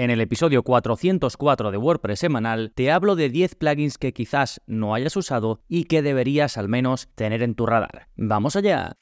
En el episodio 404 de WordPress semanal te hablo de 10 plugins que quizás no hayas usado y que deberías al menos tener en tu radar. ¡Vamos allá!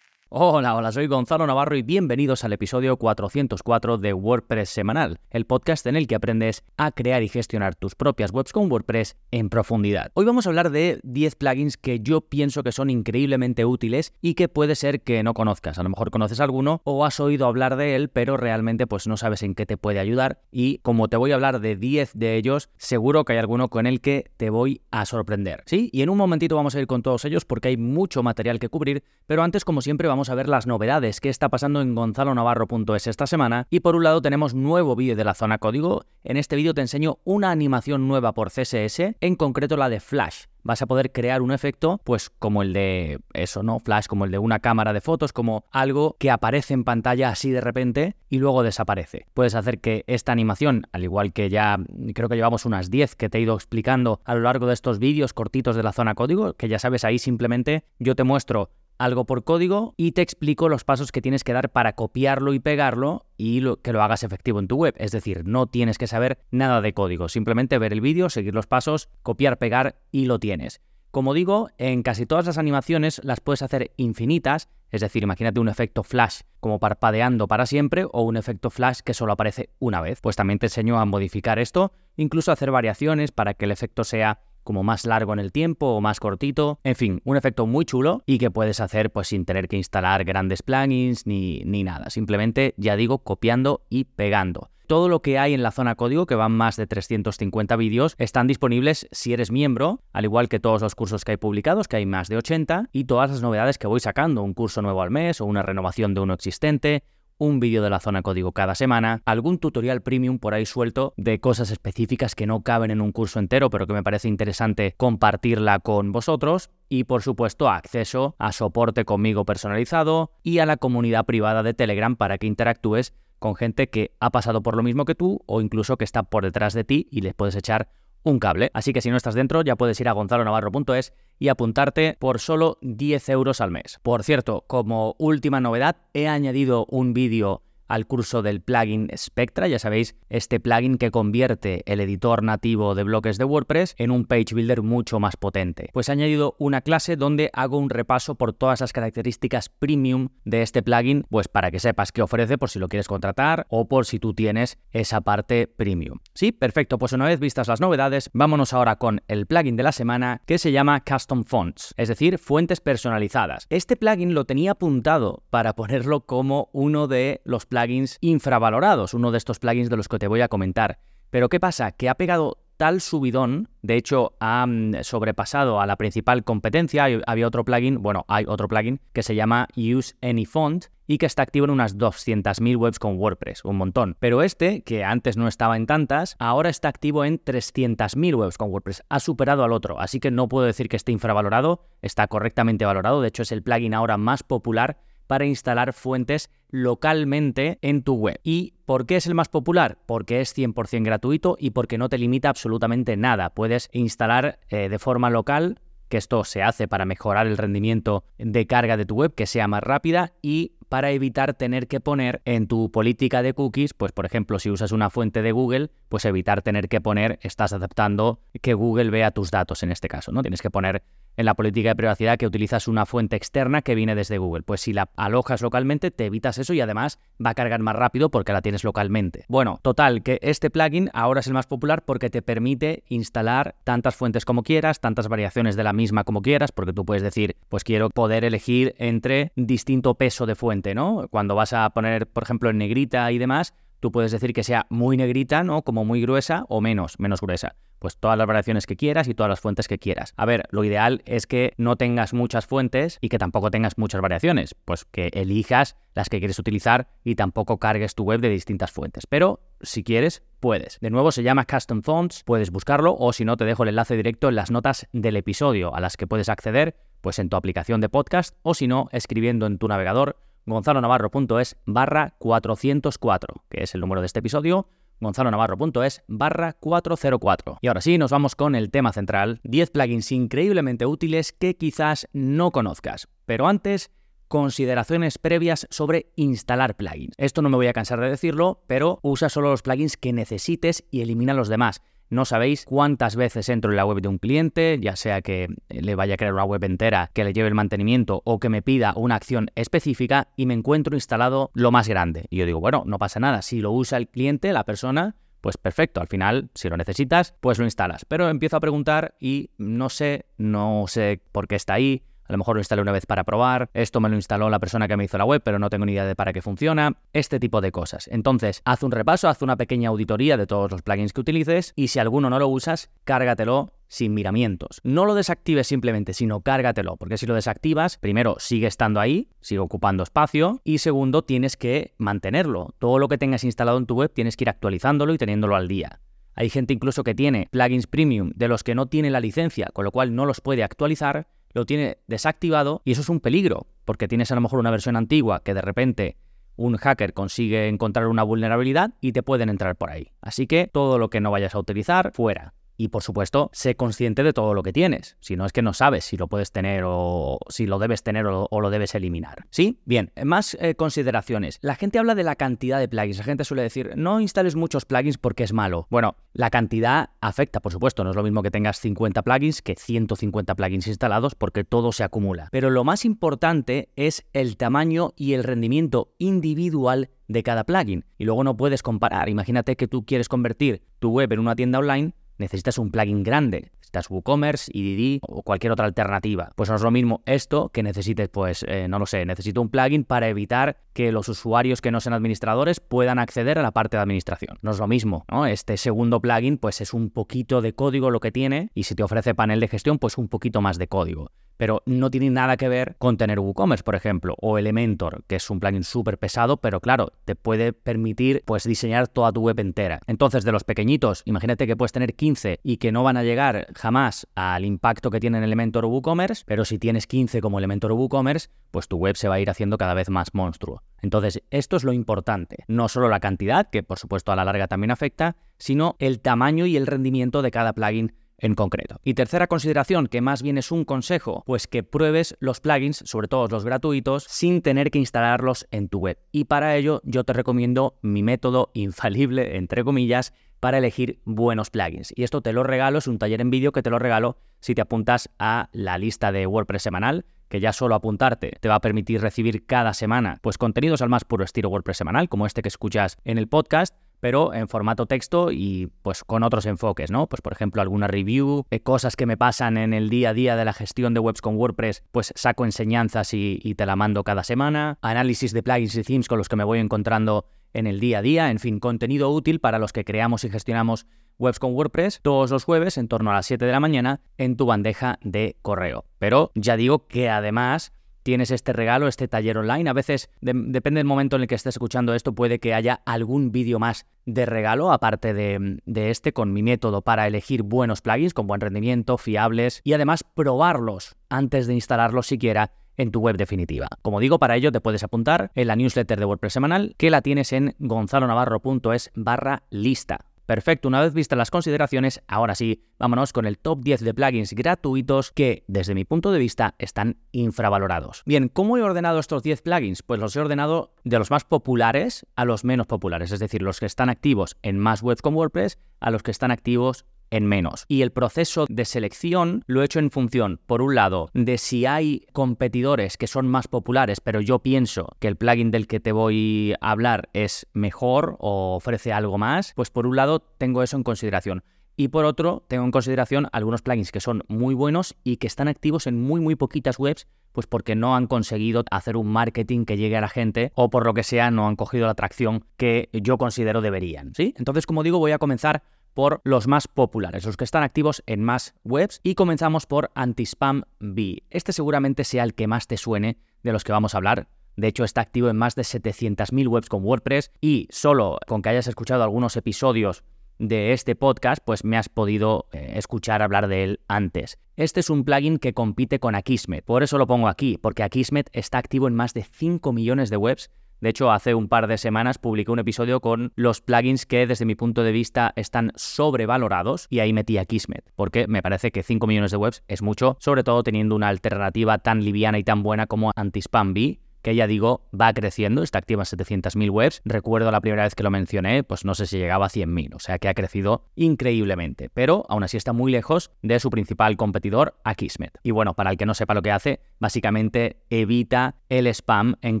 Hola, hola, soy Gonzalo Navarro y bienvenidos al episodio 404 de WordPress Semanal, el podcast en el que aprendes a crear y gestionar tus propias webs con WordPress en profundidad. Hoy vamos a hablar de 10 plugins que yo pienso que son increíblemente útiles y que puede ser que no conozcas. A lo mejor conoces alguno o has oído hablar de él, pero realmente pues no sabes en qué te puede ayudar y como te voy a hablar de 10 de ellos, seguro que hay alguno con el que te voy a sorprender. Sí, y en un momentito vamos a ir con todos ellos porque hay mucho material que cubrir, pero antes como siempre vamos a ver las novedades que está pasando en gonzalonavarro.es esta semana. Y por un lado tenemos nuevo vídeo de la zona código. En este vídeo te enseño una animación nueva por CSS, en concreto la de Flash vas a poder crear un efecto, pues como el de eso, ¿no? Flash, como el de una cámara de fotos, como algo que aparece en pantalla así de repente y luego desaparece. Puedes hacer que esta animación, al igual que ya creo que llevamos unas 10 que te he ido explicando a lo largo de estos vídeos cortitos de la zona código, que ya sabes, ahí simplemente yo te muestro algo por código y te explico los pasos que tienes que dar para copiarlo y pegarlo y que lo hagas efectivo en tu web. Es decir, no tienes que saber nada de código, simplemente ver el vídeo, seguir los pasos, copiar, pegar y lo tienes. Como digo, en casi todas las animaciones las puedes hacer infinitas, es decir, imagínate un efecto flash como parpadeando para siempre o un efecto flash que solo aparece una vez. Pues también te enseño a modificar esto, incluso hacer variaciones para que el efecto sea como más largo en el tiempo o más cortito. En fin, un efecto muy chulo y que puedes hacer pues sin tener que instalar grandes plugins ni, ni nada. Simplemente, ya digo, copiando y pegando. Todo lo que hay en la zona código, que van más de 350 vídeos, están disponibles si eres miembro, al igual que todos los cursos que hay publicados, que hay más de 80, y todas las novedades que voy sacando, un curso nuevo al mes o una renovación de uno existente, un vídeo de la zona código cada semana, algún tutorial premium por ahí suelto de cosas específicas que no caben en un curso entero, pero que me parece interesante compartirla con vosotros. Y por supuesto acceso a soporte conmigo personalizado y a la comunidad privada de Telegram para que interactúes con gente que ha pasado por lo mismo que tú o incluso que está por detrás de ti y les puedes echar un cable. Así que si no estás dentro, ya puedes ir a gonzalonavarro.es y apuntarte por solo 10 euros al mes. Por cierto, como última novedad, he añadido un vídeo al curso del plugin Spectra, ya sabéis, este plugin que convierte el editor nativo de bloques de WordPress en un page builder mucho más potente. Pues he añadido una clase donde hago un repaso por todas las características premium de este plugin, pues para que sepas qué ofrece por si lo quieres contratar o por si tú tienes esa parte premium. Sí, perfecto, pues una vez vistas las novedades, vámonos ahora con el plugin de la semana que se llama Custom Fonts, es decir, fuentes personalizadas. Este plugin lo tenía apuntado para ponerlo como uno de los plugins infravalorados, uno de estos plugins de los que te voy a comentar. Pero ¿qué pasa? Que ha pegado tal subidón, de hecho ha mm, sobrepasado a la principal competencia, había otro plugin, bueno, hay otro plugin que se llama Use Any Font y que está activo en unas 200.000 webs con WordPress, un montón. Pero este, que antes no estaba en tantas, ahora está activo en 300.000 webs con WordPress, ha superado al otro, así que no puedo decir que esté infravalorado, está correctamente valorado, de hecho es el plugin ahora más popular para instalar fuentes localmente en tu web. ¿Y por qué es el más popular? Porque es 100% gratuito y porque no te limita absolutamente nada. Puedes instalar eh, de forma local que esto se hace para mejorar el rendimiento de carga de tu web, que sea más rápida y para evitar tener que poner en tu política de cookies, pues por ejemplo, si usas una fuente de Google, pues evitar tener que poner, estás aceptando que Google vea tus datos en este caso, ¿no? Tienes que poner en la política de privacidad que utilizas una fuente externa que viene desde Google. Pues si la alojas localmente, te evitas eso y además va a cargar más rápido porque la tienes localmente. Bueno, total, que este plugin ahora es el más popular porque te permite instalar tantas fuentes como quieras, tantas variaciones de la misma como quieras, porque tú puedes decir, pues quiero poder elegir entre distinto peso de fuente, ¿no? Cuando vas a poner, por ejemplo, en negrita y demás, tú puedes decir que sea muy negrita, ¿no? Como muy gruesa o menos, menos gruesa pues todas las variaciones que quieras y todas las fuentes que quieras. A ver, lo ideal es que no tengas muchas fuentes y que tampoco tengas muchas variaciones, pues que elijas las que quieres utilizar y tampoco cargues tu web de distintas fuentes. Pero si quieres, puedes. De nuevo se llama Custom Fonts, puedes buscarlo o si no te dejo el enlace directo en las notas del episodio a las que puedes acceder pues en tu aplicación de podcast o si no escribiendo en tu navegador gonzalonavarro.es barra 404, que es el número de este episodio gonzalonavarro.es barra 404. Y ahora sí, nos vamos con el tema central, 10 plugins increíblemente útiles que quizás no conozcas. Pero antes, consideraciones previas sobre instalar plugins. Esto no me voy a cansar de decirlo, pero usa solo los plugins que necesites y elimina los demás. No sabéis cuántas veces entro en la web de un cliente, ya sea que le vaya a crear una web entera, que le lleve el mantenimiento o que me pida una acción específica y me encuentro instalado lo más grande. Y yo digo, bueno, no pasa nada, si lo usa el cliente, la persona, pues perfecto, al final, si lo necesitas, pues lo instalas. Pero empiezo a preguntar y no sé, no sé por qué está ahí, a lo mejor lo instalé una vez para probar, esto me lo instaló la persona que me hizo la web, pero no tengo ni idea de para qué funciona, este tipo de cosas. Entonces, haz un repaso, haz una pequeña auditoría de todos los plugins que utilices y si alguno no lo usas, cárgatelo sin miramientos. No lo desactives simplemente, sino cárgatelo, porque si lo desactivas, primero sigue estando ahí, sigue ocupando espacio, y segundo, tienes que mantenerlo. Todo lo que tengas instalado en tu web tienes que ir actualizándolo y teniéndolo al día. Hay gente incluso que tiene plugins premium de los que no tiene la licencia, con lo cual no los puede actualizar, lo tiene desactivado y eso es un peligro, porque tienes a lo mejor una versión antigua que de repente un hacker consigue encontrar una vulnerabilidad y te pueden entrar por ahí. Así que todo lo que no vayas a utilizar, fuera. Y por supuesto, sé consciente de todo lo que tienes. Si no es que no sabes si lo puedes tener o si lo debes tener o, lo debes eliminar. ¿Sí? Bien, más eh, consideraciones. La gente habla de la cantidad de plugins. La gente suele decir, no instales muchos plugins porque es malo. Bueno, la cantidad afecta, por supuesto. No es lo mismo que tengas 50 plugins que 150 plugins instalados porque todo se acumula. Pero lo más importante es el tamaño y el rendimiento individual de cada plugin. Y luego no puedes comparar. Imagínate que tú quieres convertir tu web en una tienda online necesitas un plugin grande. Necesitas WooCommerce, EDD o cualquier otra alternativa. Pues no es lo mismo esto que necesites, pues, eh, no lo sé, necesito un plugin para evitar que los usuarios que no sean administradores puedan acceder a la parte de administración. No es lo mismo, ¿no? Este segundo plugin, pues es un poquito de código lo que tiene y si te ofrece panel de gestión, pues un poquito más de código pero no tiene nada que ver con tener WooCommerce, por ejemplo, o Elementor, que es un plugin súper pesado, pero claro, te puede permitir pues diseñar toda tu web entera. Entonces, de los pequeñitos, imagínate que puedes tener 15 y que no van a llegar jamás al impacto que tienen Elementor o WooCommerce, pero si tienes 15 como Elementor WooCommerce, pues tu web se va a ir haciendo cada vez más monstruo. Entonces, esto es lo importante, no solo la cantidad, que por supuesto a la larga también afecta, sino el tamaño y el rendimiento de cada plugin en concreto. Y tercera consideración, que más bien es un consejo, pues que pruebes los plugins, sobre todo los gratuitos, sin tener que instalarlos en tu web. Y para ello yo te recomiendo mi método infalible, entre comillas, para elegir buenos plugins. Y esto te lo regalo, es un taller en vídeo que te lo regalo si te apuntas a la lista de WordPress semanal que ya solo apuntarte te va a permitir recibir cada semana pues contenidos al más puro estilo WordPress semanal, como este que escuchas en el podcast, pero en formato texto y pues con otros enfoques, ¿no? Pues por ejemplo alguna review, eh, cosas que me pasan en el día a día de la gestión de webs con WordPress, pues saco enseñanzas y, y te la mando cada semana, análisis de plugins y themes con los que me voy encontrando en el día a día, en fin, contenido útil para los que creamos y gestionamos webs con WordPress todos los jueves en torno a las 7 de la mañana en tu bandeja de correo. Pero ya digo que además tienes este regalo, este taller online. A veces, depende del momento en el que estés escuchando esto, puede que haya algún vídeo más de regalo, aparte de, de, este, con mi método para elegir buenos plugins con buen rendimiento, fiables y además probarlos antes de instalarlos siquiera en tu web definitiva. Como digo, para ello te puedes apuntar en la newsletter de WordPress semanal que la tienes en gonzalonavarro.es barra lista. Perfecto, una vez vistas las consideraciones, ahora sí, vámonos con el top 10 de plugins gratuitos que, desde mi punto de vista, están infravalorados. Bien, ¿cómo he ordenado estos 10 plugins? Pues los he ordenado de los más populares a los menos populares, es decir, los que están activos en más webs con WordPress a los que están activos en menos. Y el proceso de selección lo he hecho en función, por un lado, de si hay competidores que son más populares, pero yo pienso que el plugin del que te voy a hablar es mejor o ofrece algo más, pues por un lado tengo eso en consideración. Y por otro, tengo en consideración algunos plugins que son muy buenos y que están activos en muy muy poquitas webs, pues porque no han conseguido hacer un marketing que llegue a la gente o por lo que sea no han cogido la atracción que yo considero deberían, ¿sí? Entonces, como digo, voy a comenzar por los más populares, los que están activos en más webs. Y comenzamos por Antispam B. Este seguramente sea el que más te suene de los que vamos a hablar. De hecho, está activo en más de 700.000 webs con WordPress y solo con que hayas escuchado algunos episodios de este podcast, pues me has podido eh, escuchar hablar de él antes. Este es un plugin que compite con Akismet, por eso lo pongo aquí, porque Akismet está activo en más de 5 millones de webs De hecho, hace un par de semanas publiqué un episodio con los plugins que desde mi punto de vista están sobrevalorados y ahí metí a Kismet, porque me parece que 5 millones de webs es mucho, sobre todo teniendo una alternativa tan liviana y tan buena como Antispam Bee que ya digo, va creciendo, está activa en 700.000 webs. Recuerdo la primera vez que lo mencioné, pues no sé si llegaba a 100.000, o sea que ha crecido increíblemente, pero aún así está muy lejos de su principal competidor, Akismet. Y bueno, para el que no sepa lo que hace, básicamente evita el spam en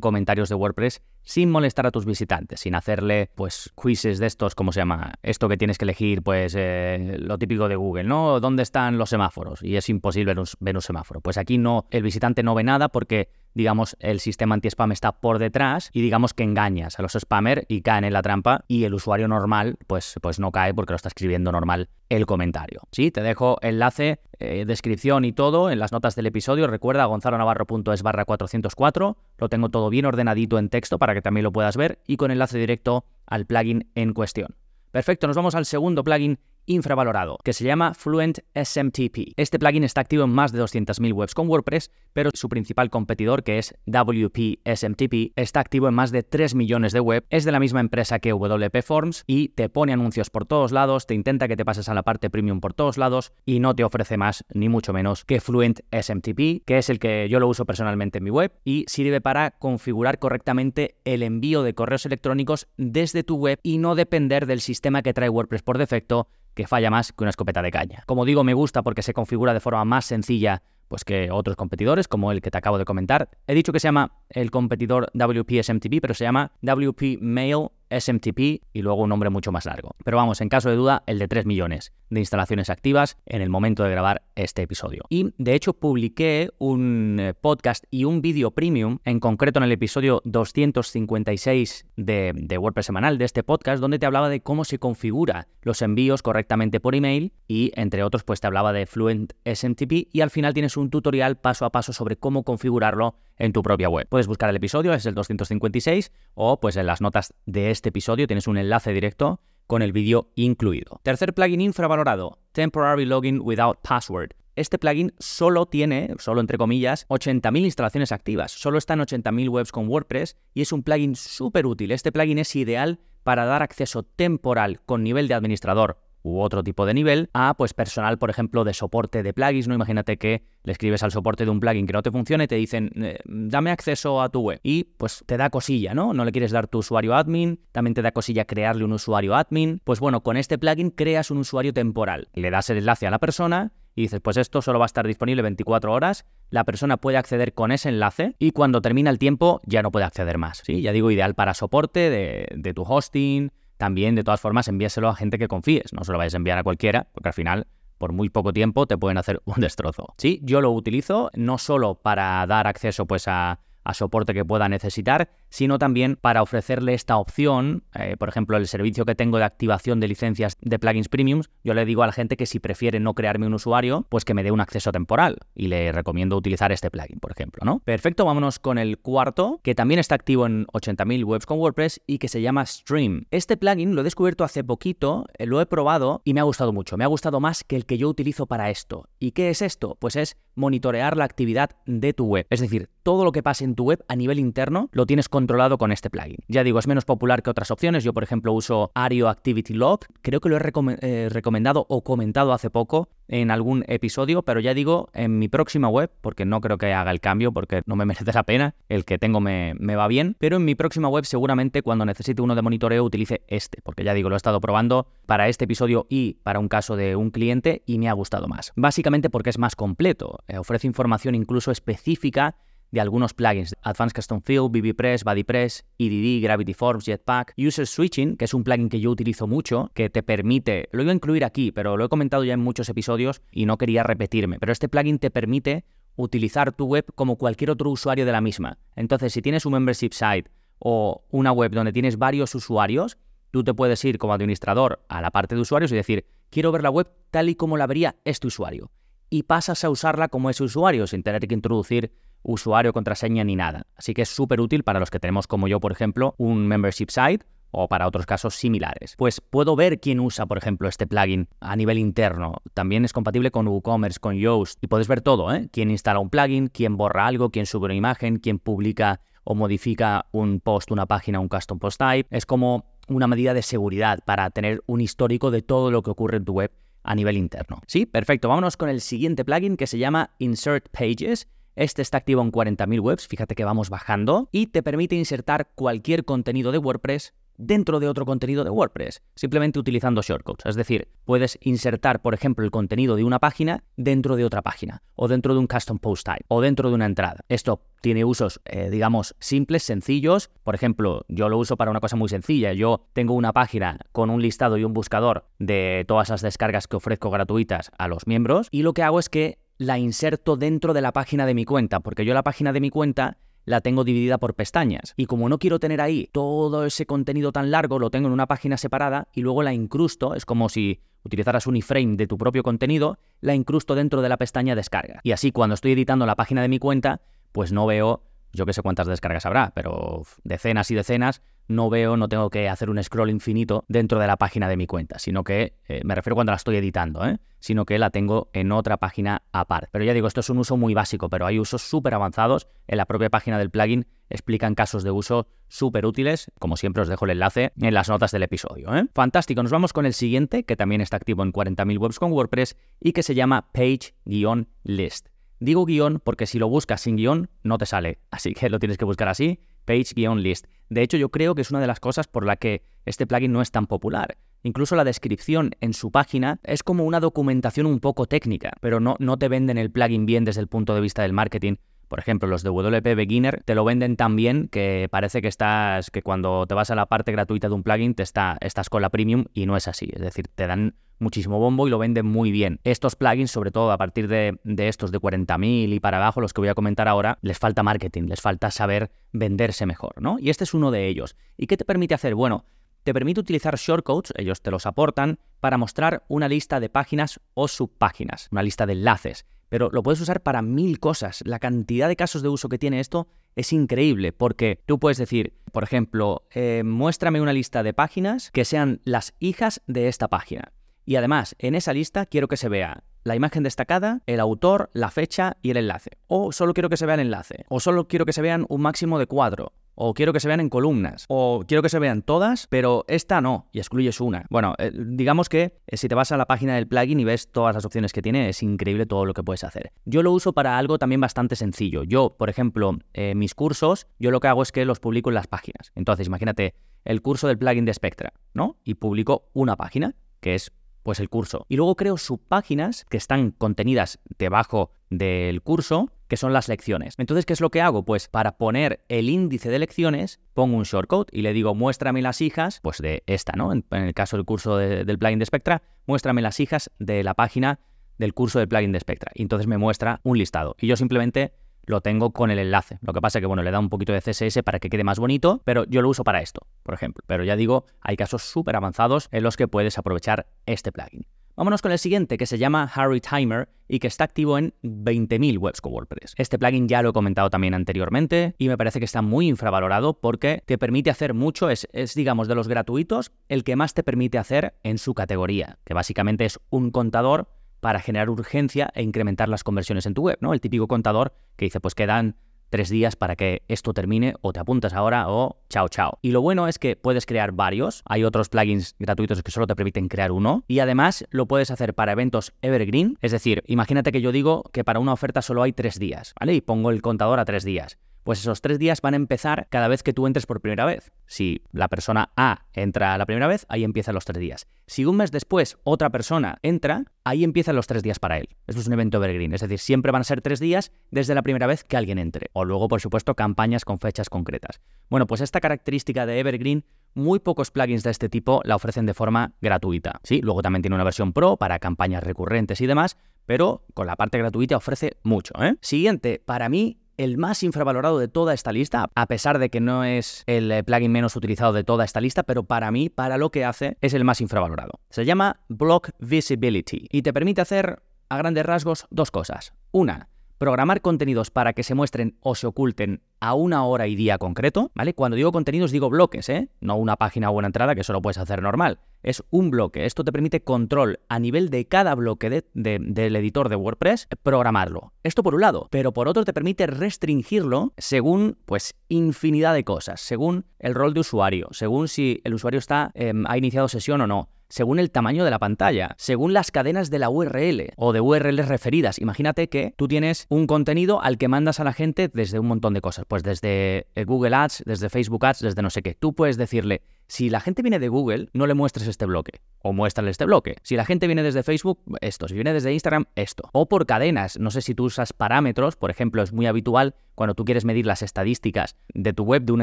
comentarios de WordPress sin molestar a tus visitantes, sin hacerle pues quizzes de estos, ¿cómo se llama? Esto que tienes que elegir, pues eh, lo típico de Google, ¿no? ¿Dónde están los semáforos? Y es imposible ver un, semáforo. Pues aquí no, el visitante no ve nada porque, digamos, el sistema anti-spam está por detrás y digamos que engañas a los spammers y caen en la trampa y el usuario normal pues, pues no cae porque lo está escribiendo normal el comentario. Sí, te dejo enlace, eh, descripción y todo en las notas del episodio. Recuerda gonzalonavarro.es barra 404. Lo tengo todo bien ordenadito en texto para que también lo puedas ver y con enlace directo al plugin en cuestión. Perfecto, nos vamos al segundo plugin infravalorado, que se llama Fluent SMTP. Este plugin está activo en más de 200.000 webs con WordPress, pero su principal competidor, que es WP SMTP, está activo en más de 3 millones de web, es de la misma empresa que WP Forms y te pone anuncios por todos lados, te intenta que te pases a la parte premium por todos lados y no te ofrece más ni mucho menos que Fluent SMTP, que es el que yo lo uso personalmente en mi web y sirve para configurar correctamente el envío de correos electrónicos desde tu web y no depender del sistema que trae WordPress por defecto que falla más que una escopeta de caña. Como digo, me gusta porque se configura de forma más sencilla pues que otros competidores, como el que te acabo de comentar. He dicho que se llama el competidor WP SMTP, pero se llama WP Mail SMTP y luego un nombre mucho más largo. Pero vamos, en caso de duda, el de 3 millones de instalaciones activas en el momento de grabar este episodio. Y de hecho publiqué un eh, podcast y un vídeo premium, en concreto en el episodio 256 de, de WordPress semanal de este podcast, donde te hablaba de cómo se configura los envíos correctamente por email y entre otros pues te hablaba de Fluent SMTP y al final tienes un tutorial paso a paso sobre cómo configurarlo en tu propia web. Puedes buscar el episodio, es el 256, o pues en las notas de este episodio tienes un enlace directo con el vídeo incluido. Tercer plugin infravalorado, Temporary Login Without Password. Este plugin solo tiene, solo entre comillas, 80.000 instalaciones activas. Solo está en 80.000 webs con WordPress y es un plugin súper útil. Este plugin es ideal para dar acceso temporal con nivel de administrador u otro tipo de nivel a pues personal, por ejemplo, de soporte de plugins, ¿no? Imagínate que le escribes al soporte de un plugin que no te funcione y te dicen, eh, dame acceso a tu web. Y pues te da cosilla, ¿no? No le quieres dar tu usuario admin, también te da cosilla crearle un usuario admin. Pues bueno, con este plugin creas un usuario temporal. Le das el enlace a la persona y dices, pues esto solo va a estar disponible 24 horas, la persona puede acceder con ese enlace y cuando termina el tiempo ya no puede acceder más. Sí, ya digo, ideal para soporte de, de tu hosting, también de todas formas envíaselo a gente que confíes, no se lo vayas a enviar a cualquiera, porque al final por muy poco tiempo te pueden hacer un destrozo. Sí, yo lo utilizo no solo para dar acceso pues a a soporte que pueda necesitar, sino también para ofrecerle esta opción, eh, por ejemplo, el servicio que tengo de activación de licencias de plugins premiums, yo le digo a la gente que si prefiere no crearme un usuario, pues que me dé un acceso temporal y le recomiendo utilizar este plugin, por ejemplo, ¿no? Perfecto, vámonos con el cuarto, que también está activo en 80.000 webs con WordPress y que se llama Stream. Este plugin lo he descubierto hace poquito, eh, lo he probado y me ha gustado mucho, me ha gustado más que el que yo utilizo para esto. ¿Y qué es esto? Pues es monitorear la actividad de tu web, es decir, todo lo que pase en tu web a nivel interno lo tienes controlado con este plugin. Ya digo, es menos popular que otras opciones. Yo, por ejemplo, uso Ario Activity Log. Creo que lo he eh, recomendado o comentado hace poco en algún episodio, pero ya digo, en mi próxima web, porque no creo que haga el cambio, porque no me merece la pena, el que tengo me, va bien, pero en mi próxima web seguramente cuando necesite uno de monitoreo utilice este, porque ya digo, lo he estado probando para este episodio y para un caso de un cliente y me ha gustado más. Básicamente porque es más completo, ofrece información incluso específica de algunos plugins, Advanced Custom Field, BBPress, BuddyPress, EDD, Gravity Forms, Jetpack, User Switching, que es un plugin que yo utilizo mucho, que te permite, lo iba a incluir aquí, pero lo he comentado ya en muchos episodios y no quería repetirme, pero este plugin te permite utilizar tu web como cualquier otro usuario de la misma. Entonces, si tienes un membership site o una web donde tienes varios usuarios, tú te puedes ir como administrador a la parte de usuarios y decir, quiero ver la web tal y como la vería este usuario. Y pasas a usarla como ese usuario sin tener que introducir usuario, contraseña ni nada. Así que es súper útil para los que tenemos como yo, por ejemplo, un membership site o para otros casos similares. Pues puedo ver quién usa, por ejemplo, este plugin a nivel interno. También es compatible con WooCommerce, con Yoast y puedes ver todo, ¿eh? Quién instala un plugin, quién borra algo, quién sube una imagen, quién publica o modifica un post, una página, un custom post type. Es como una medida de seguridad para tener un histórico de todo lo que ocurre en tu web a nivel interno. Sí, perfecto. Vámonos con el siguiente plugin que se llama Insert Pages. Este está activo en 40.000 webs, fíjate que vamos bajando, y te permite insertar cualquier contenido de WordPress dentro de otro contenido de WordPress, simplemente utilizando shortcuts. Es decir, puedes insertar, por ejemplo, el contenido de una página dentro de otra página, o dentro de un custom post type, o dentro de una entrada. Esto tiene usos, eh, digamos, simples, sencillos. Por ejemplo, yo lo uso para una cosa muy sencilla. Yo tengo una página con un listado y un buscador de todas las descargas que ofrezco gratuitas a los miembros, y lo que hago es que la inserto dentro de la página de mi cuenta, porque yo la página de mi cuenta la tengo dividida por pestañas. Y como no quiero tener ahí todo ese contenido tan largo, lo tengo en una página separada y luego la incrusto, es como si utilizaras un iframe de tu propio contenido, la incrusto dentro de la pestaña descarga. Y así cuando estoy editando la página de mi cuenta, pues no veo yo que sé cuántas descargas habrá, pero decenas y decenas, no veo, no tengo que hacer un scroll infinito dentro de la página de mi cuenta, sino que, eh, me refiero cuando la estoy editando, ¿eh? sino que la tengo en otra página aparte. Pero ya digo, esto es un uso muy básico, pero hay usos súper avanzados. En la propia página del plugin explican casos de uso súper útiles. Como siempre os dejo el enlace en las notas del episodio. ¿eh? Fantástico, nos vamos con el siguiente, que también está activo en 40.000 webs con WordPress y que se llama Page-List. Digo guion porque si lo buscas sin guion no te sale, así que lo tienes que buscar así, page-list. De hecho, yo creo que es una de las cosas por la que este plugin no es tan popular. Incluso la descripción en su página es como una documentación un poco técnica, pero no, no te venden el plugin bien desde el punto de vista del marketing. Por ejemplo, los de WP Beginner te lo venden tan bien que parece que estás que cuando te vas a la parte gratuita de un plugin te está, estás con la premium y no es así. Es decir, te dan muchísimo bombo y lo venden muy bien. Estos plugins, sobre todo a partir de, estos de 40.000 y para abajo, los que voy a comentar ahora, les falta marketing, les falta saber venderse mejor, ¿no? Y este es uno de ellos. ¿Y qué te permite hacer? Bueno, te permite utilizar shortcodes, ellos te los aportan, para mostrar una lista de páginas o subpáginas, una lista de enlaces. Pero lo puedes usar para mil cosas. La cantidad de casos de uso que tiene esto es increíble porque tú puedes decir, por ejemplo, eh, muéstrame una lista de páginas que sean las hijas de esta página. Y además, en esa lista quiero que se vea la imagen destacada, el autor, la fecha y el enlace. O solo quiero que se vea el enlace. O solo quiero que se vean un máximo de cuatro. O quiero que se vean en columnas. O quiero que se vean todas, pero esta no, y excluyes una. Bueno, eh, digamos que eh, si te vas a la página del plugin y ves todas las opciones que tiene, es increíble todo lo que puedes hacer. Yo lo uso para algo también bastante sencillo. Yo, por ejemplo, eh, mis cursos, yo lo que hago es que los publico en las páginas. Entonces, imagínate el curso del plugin de Spectra, ¿no? Y publico una página, que es pues el curso. Y luego creo subpáginas que están contenidas debajo del curso, que son las lecciones. Entonces, ¿qué es lo que hago? Pues para poner el índice de lecciones, pongo un shortcode y le digo, muéstrame las hijas, pues de esta, ¿no? En, el caso del curso del plugin de Spectra, muéstrame las hijas de la página del curso del plugin de Spectra. Y entonces me muestra un listado. Y yo simplemente lo tengo con el enlace. Lo que pasa es que, bueno, le da un poquito de CSS para que quede más bonito, pero yo lo uso para esto, por ejemplo. Pero ya digo, hay casos súper avanzados en los que puedes aprovechar este plugin. Vámonos con el siguiente, que se llama Harry Timer y que está activo en 20.000 webs con WordPress. Este plugin ya lo he comentado también anteriormente y me parece que está muy infravalorado porque te permite hacer mucho, es, es digamos de los gratuitos el que más te permite hacer en su categoría, que básicamente es un contador para generar urgencia e incrementar las conversiones en tu web, ¿no? El típico contador que dice, pues quedan tres días para que esto termine o te apuntas ahora o chao chao. Y lo bueno es que puedes crear varios, hay otros plugins gratuitos que solo te permiten crear uno y además lo puedes hacer para eventos evergreen, es decir, imagínate que yo digo que para una oferta solo hay tres días, ¿vale? Y pongo el contador a tres días pues esos tres días van a empezar cada vez que tú entres por primera vez. Si la persona A entra la primera vez, ahí empiezan los tres días. Si un mes después otra persona entra, ahí empiezan los tres días para él. Esto es un evento evergreen, es decir, siempre van a ser tres días desde la primera vez que alguien entre. O luego, por supuesto, campañas con fechas concretas. Bueno, pues esta característica de evergreen muy pocos plugins de este tipo la ofrecen de forma gratuita. Sí, luego también tiene una versión pro para campañas recurrentes y demás, pero con la parte gratuita ofrece mucho. ¿eh? Siguiente, para mí el más infravalorado de toda esta lista, a pesar de que no es el eh, plugin menos utilizado de toda esta lista, pero para mí, para lo que hace, es el más infravalorado. Se llama Block Visibility y te permite hacer, a grandes rasgos, dos cosas. Una, programar contenidos para que se muestren o se oculten a una hora y día concreto, ¿vale? Cuando digo contenidos digo bloques, ¿eh? No una página o una entrada que solo puedes hacer normal. Es un bloque. Esto te permite control a nivel de cada bloque del editor de WordPress, programarlo. Esto por un lado, pero por otro te permite restringirlo según, pues, infinidad de cosas, según el rol de usuario, según si el usuario está, em, ha iniciado sesión o no según el tamaño de la pantalla, según las cadenas de la URL o de URLs referidas. Imagínate que tú tienes un contenido al que mandas a la gente desde un montón de cosas, pues desde eh, Google Ads, desde Facebook Ads, desde no sé qué. Tú puedes decirle, si la gente viene de Google, no le muestres este bloque. O muéstrale este bloque. Si la gente viene desde Facebook, esto. Si viene desde Instagram, esto. O por cadenas. No sé si tú usas parámetros. Por ejemplo, es muy habitual cuando tú quieres medir las estadísticas de tu web de un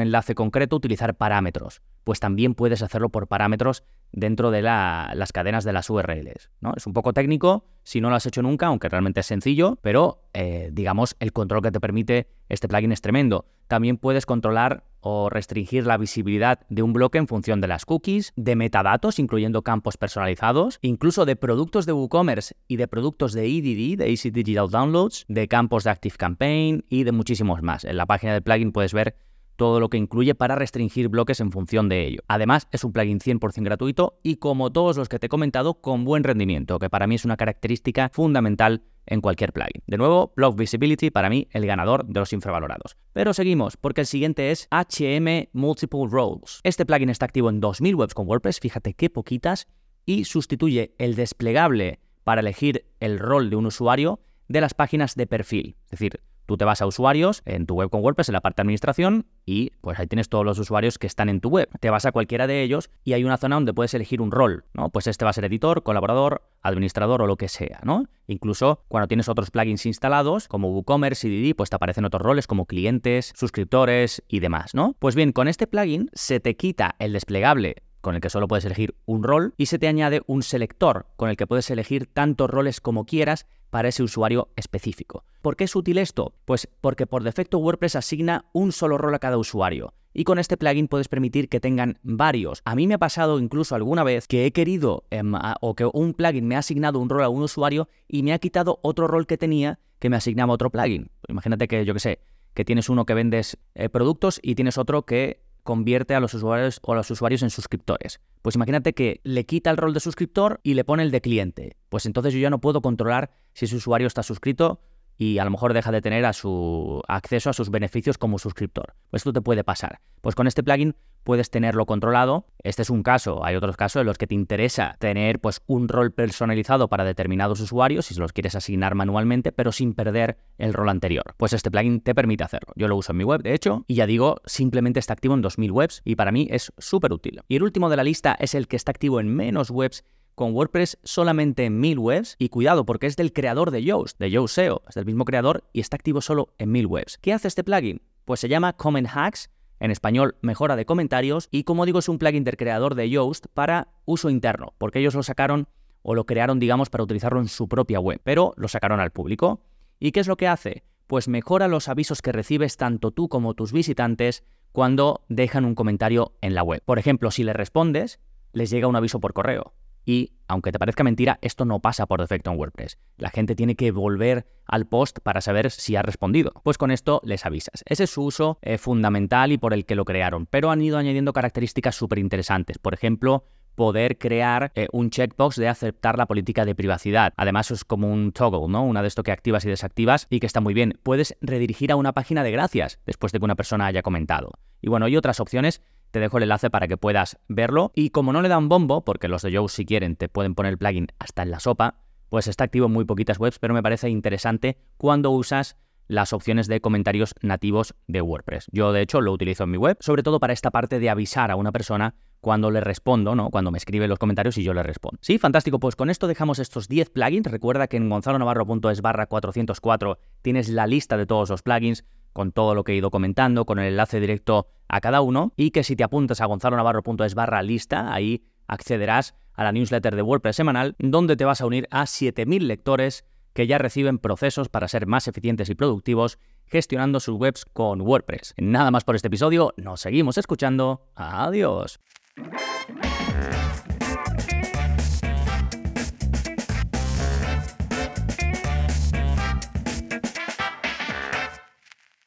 enlace concreto, utilizar parámetros. Pues también puedes hacerlo por parámetros dentro de las cadenas de las URLs. ¿no? Es un poco técnico si no lo has hecho nunca, aunque realmente es sencillo, pero eh, digamos el control que te permite este plugin es tremendo. También puedes controlar o restringir la visibilidad de un bloque en función de las cookies, de metadatos, incluyendo campos personalizados, incluso de productos de WooCommerce y de productos de EDD, de Easy Digital Downloads, de campos de Active Campaign y de muchísimos más. En la página del plugin puedes ver todo lo que incluye para restringir bloques en función de ello. Además, es un plugin 100% gratuito y como todos los que te he comentado, con buen rendimiento, que para mí es una característica fundamental en cualquier plugin. De nuevo, Blog Visibility para mí el ganador de los infravalorados. Pero seguimos, porque el siguiente es HM Multiple Roles. Este plugin está activo en 2000 webs con WordPress, fíjate qué poquitas, y sustituye el desplegable para elegir el rol de un usuario de las páginas de perfil. Es decir, Tú te vas a usuarios en tu web con WordPress, en la parte de administración, y pues ahí tienes todos los usuarios que están en tu web. Te vas a cualquiera de ellos y hay una zona donde puedes elegir un rol, ¿no? Pues este va a ser editor, colaborador, administrador o lo que sea, ¿no? Incluso cuando tienes otros plugins instalados, como WooCommerce y DD, pues te aparecen otros roles como clientes, suscriptores y demás, ¿no? Pues bien, con este plugin se te quita el desplegable con el que solo puedes elegir un rol, y se te añade un selector con el que puedes elegir tantos roles como quieras para ese usuario específico. ¿Por qué es útil esto? Pues porque por defecto WordPress asigna un solo rol a cada usuario. Y con este plugin puedes permitir que tengan varios. A mí me ha pasado incluso alguna vez que he querido em, o que un plugin me ha asignado un rol a un usuario y me ha quitado otro rol que tenía que me asignaba otro plugin. Imagínate que, yo que sé, que tienes uno que vendes eh, productos y tienes otro que convierte a los usuarios o a los usuarios en suscriptores. Pues imagínate que le quita el rol de suscriptor y le pone el de cliente. Pues entonces yo ya no puedo controlar si ese usuario está suscrito y a lo mejor deja de tener a su acceso a sus beneficios como suscriptor. Pues esto te puede pasar. Pues con este plugin puedes tenerlo controlado. Este es un caso, hay otros casos en los que te interesa tener pues un rol personalizado para determinados usuarios si los quieres asignar manualmente, pero sin perder el rol anterior. Pues este plugin te permite hacerlo. Yo lo uso en mi web, de hecho, y ya digo, simplemente está activo en 2000 webs y para mí es súper útil. Y el último de la lista es el que está activo en menos webs con WordPress solamente en 1000 webs y cuidado porque es del creador de Yoast, de Yoast SEO, es del mismo creador y está activo solo en 1000 webs. ¿Qué hace este plugin? Pues se llama Comment Hacks, en español mejora de comentarios y como digo es un plugin del creador de Yoast para uso interno, porque ellos lo sacaron o lo crearon digamos para utilizarlo en su propia web, pero lo sacaron al público. ¿Y qué es lo que hace? Pues mejora los avisos que recibes tanto tú como tus visitantes cuando dejan un comentario en la web. Por ejemplo, si le respondes, les llega un aviso por correo. Y, aunque te parezca mentira, esto no pasa por defecto en WordPress. La gente tiene que volver al post para saber si ha respondido. Pues con esto les avisas. Ese es su uso eh, fundamental y por el que lo crearon. Pero han ido añadiendo características súper interesantes. Por ejemplo, poder crear eh, un checkbox de aceptar la política de privacidad. Además, es como un toggle, ¿no? Una de esto que activas y desactivas y que está muy bien. Puedes redirigir a una página de gracias después de que una persona haya comentado. Y bueno, hay otras opciones te dejo el enlace para que puedas verlo. Y como no le dan bombo, porque los de Joe si quieren te pueden poner el plugin hasta en la sopa, pues está activo en muy poquitas webs, pero me parece interesante cuando usas las opciones de comentarios nativos de WordPress. Yo de hecho lo utilizo en mi web, sobre todo para esta parte de avisar a una persona cuando le respondo, ¿no? Cuando me escribe los comentarios y yo le respondo. Sí, fantástico, pues con esto dejamos estos 10 plugins. Recuerda que en gonzalonavarro.es barra 404 tienes la lista de todos los plugins con todo lo que he ido comentando, con el enlace directo a cada uno, y que si te apuntas a gonzalonavarro.es barra lista, ahí accederás a la newsletter de WordPress semanal, donde te vas a unir a 7.000 lectores que ya reciben procesos para ser más eficientes y productivos gestionando sus webs con WordPress. Nada más por este episodio, nos seguimos escuchando. Adiós.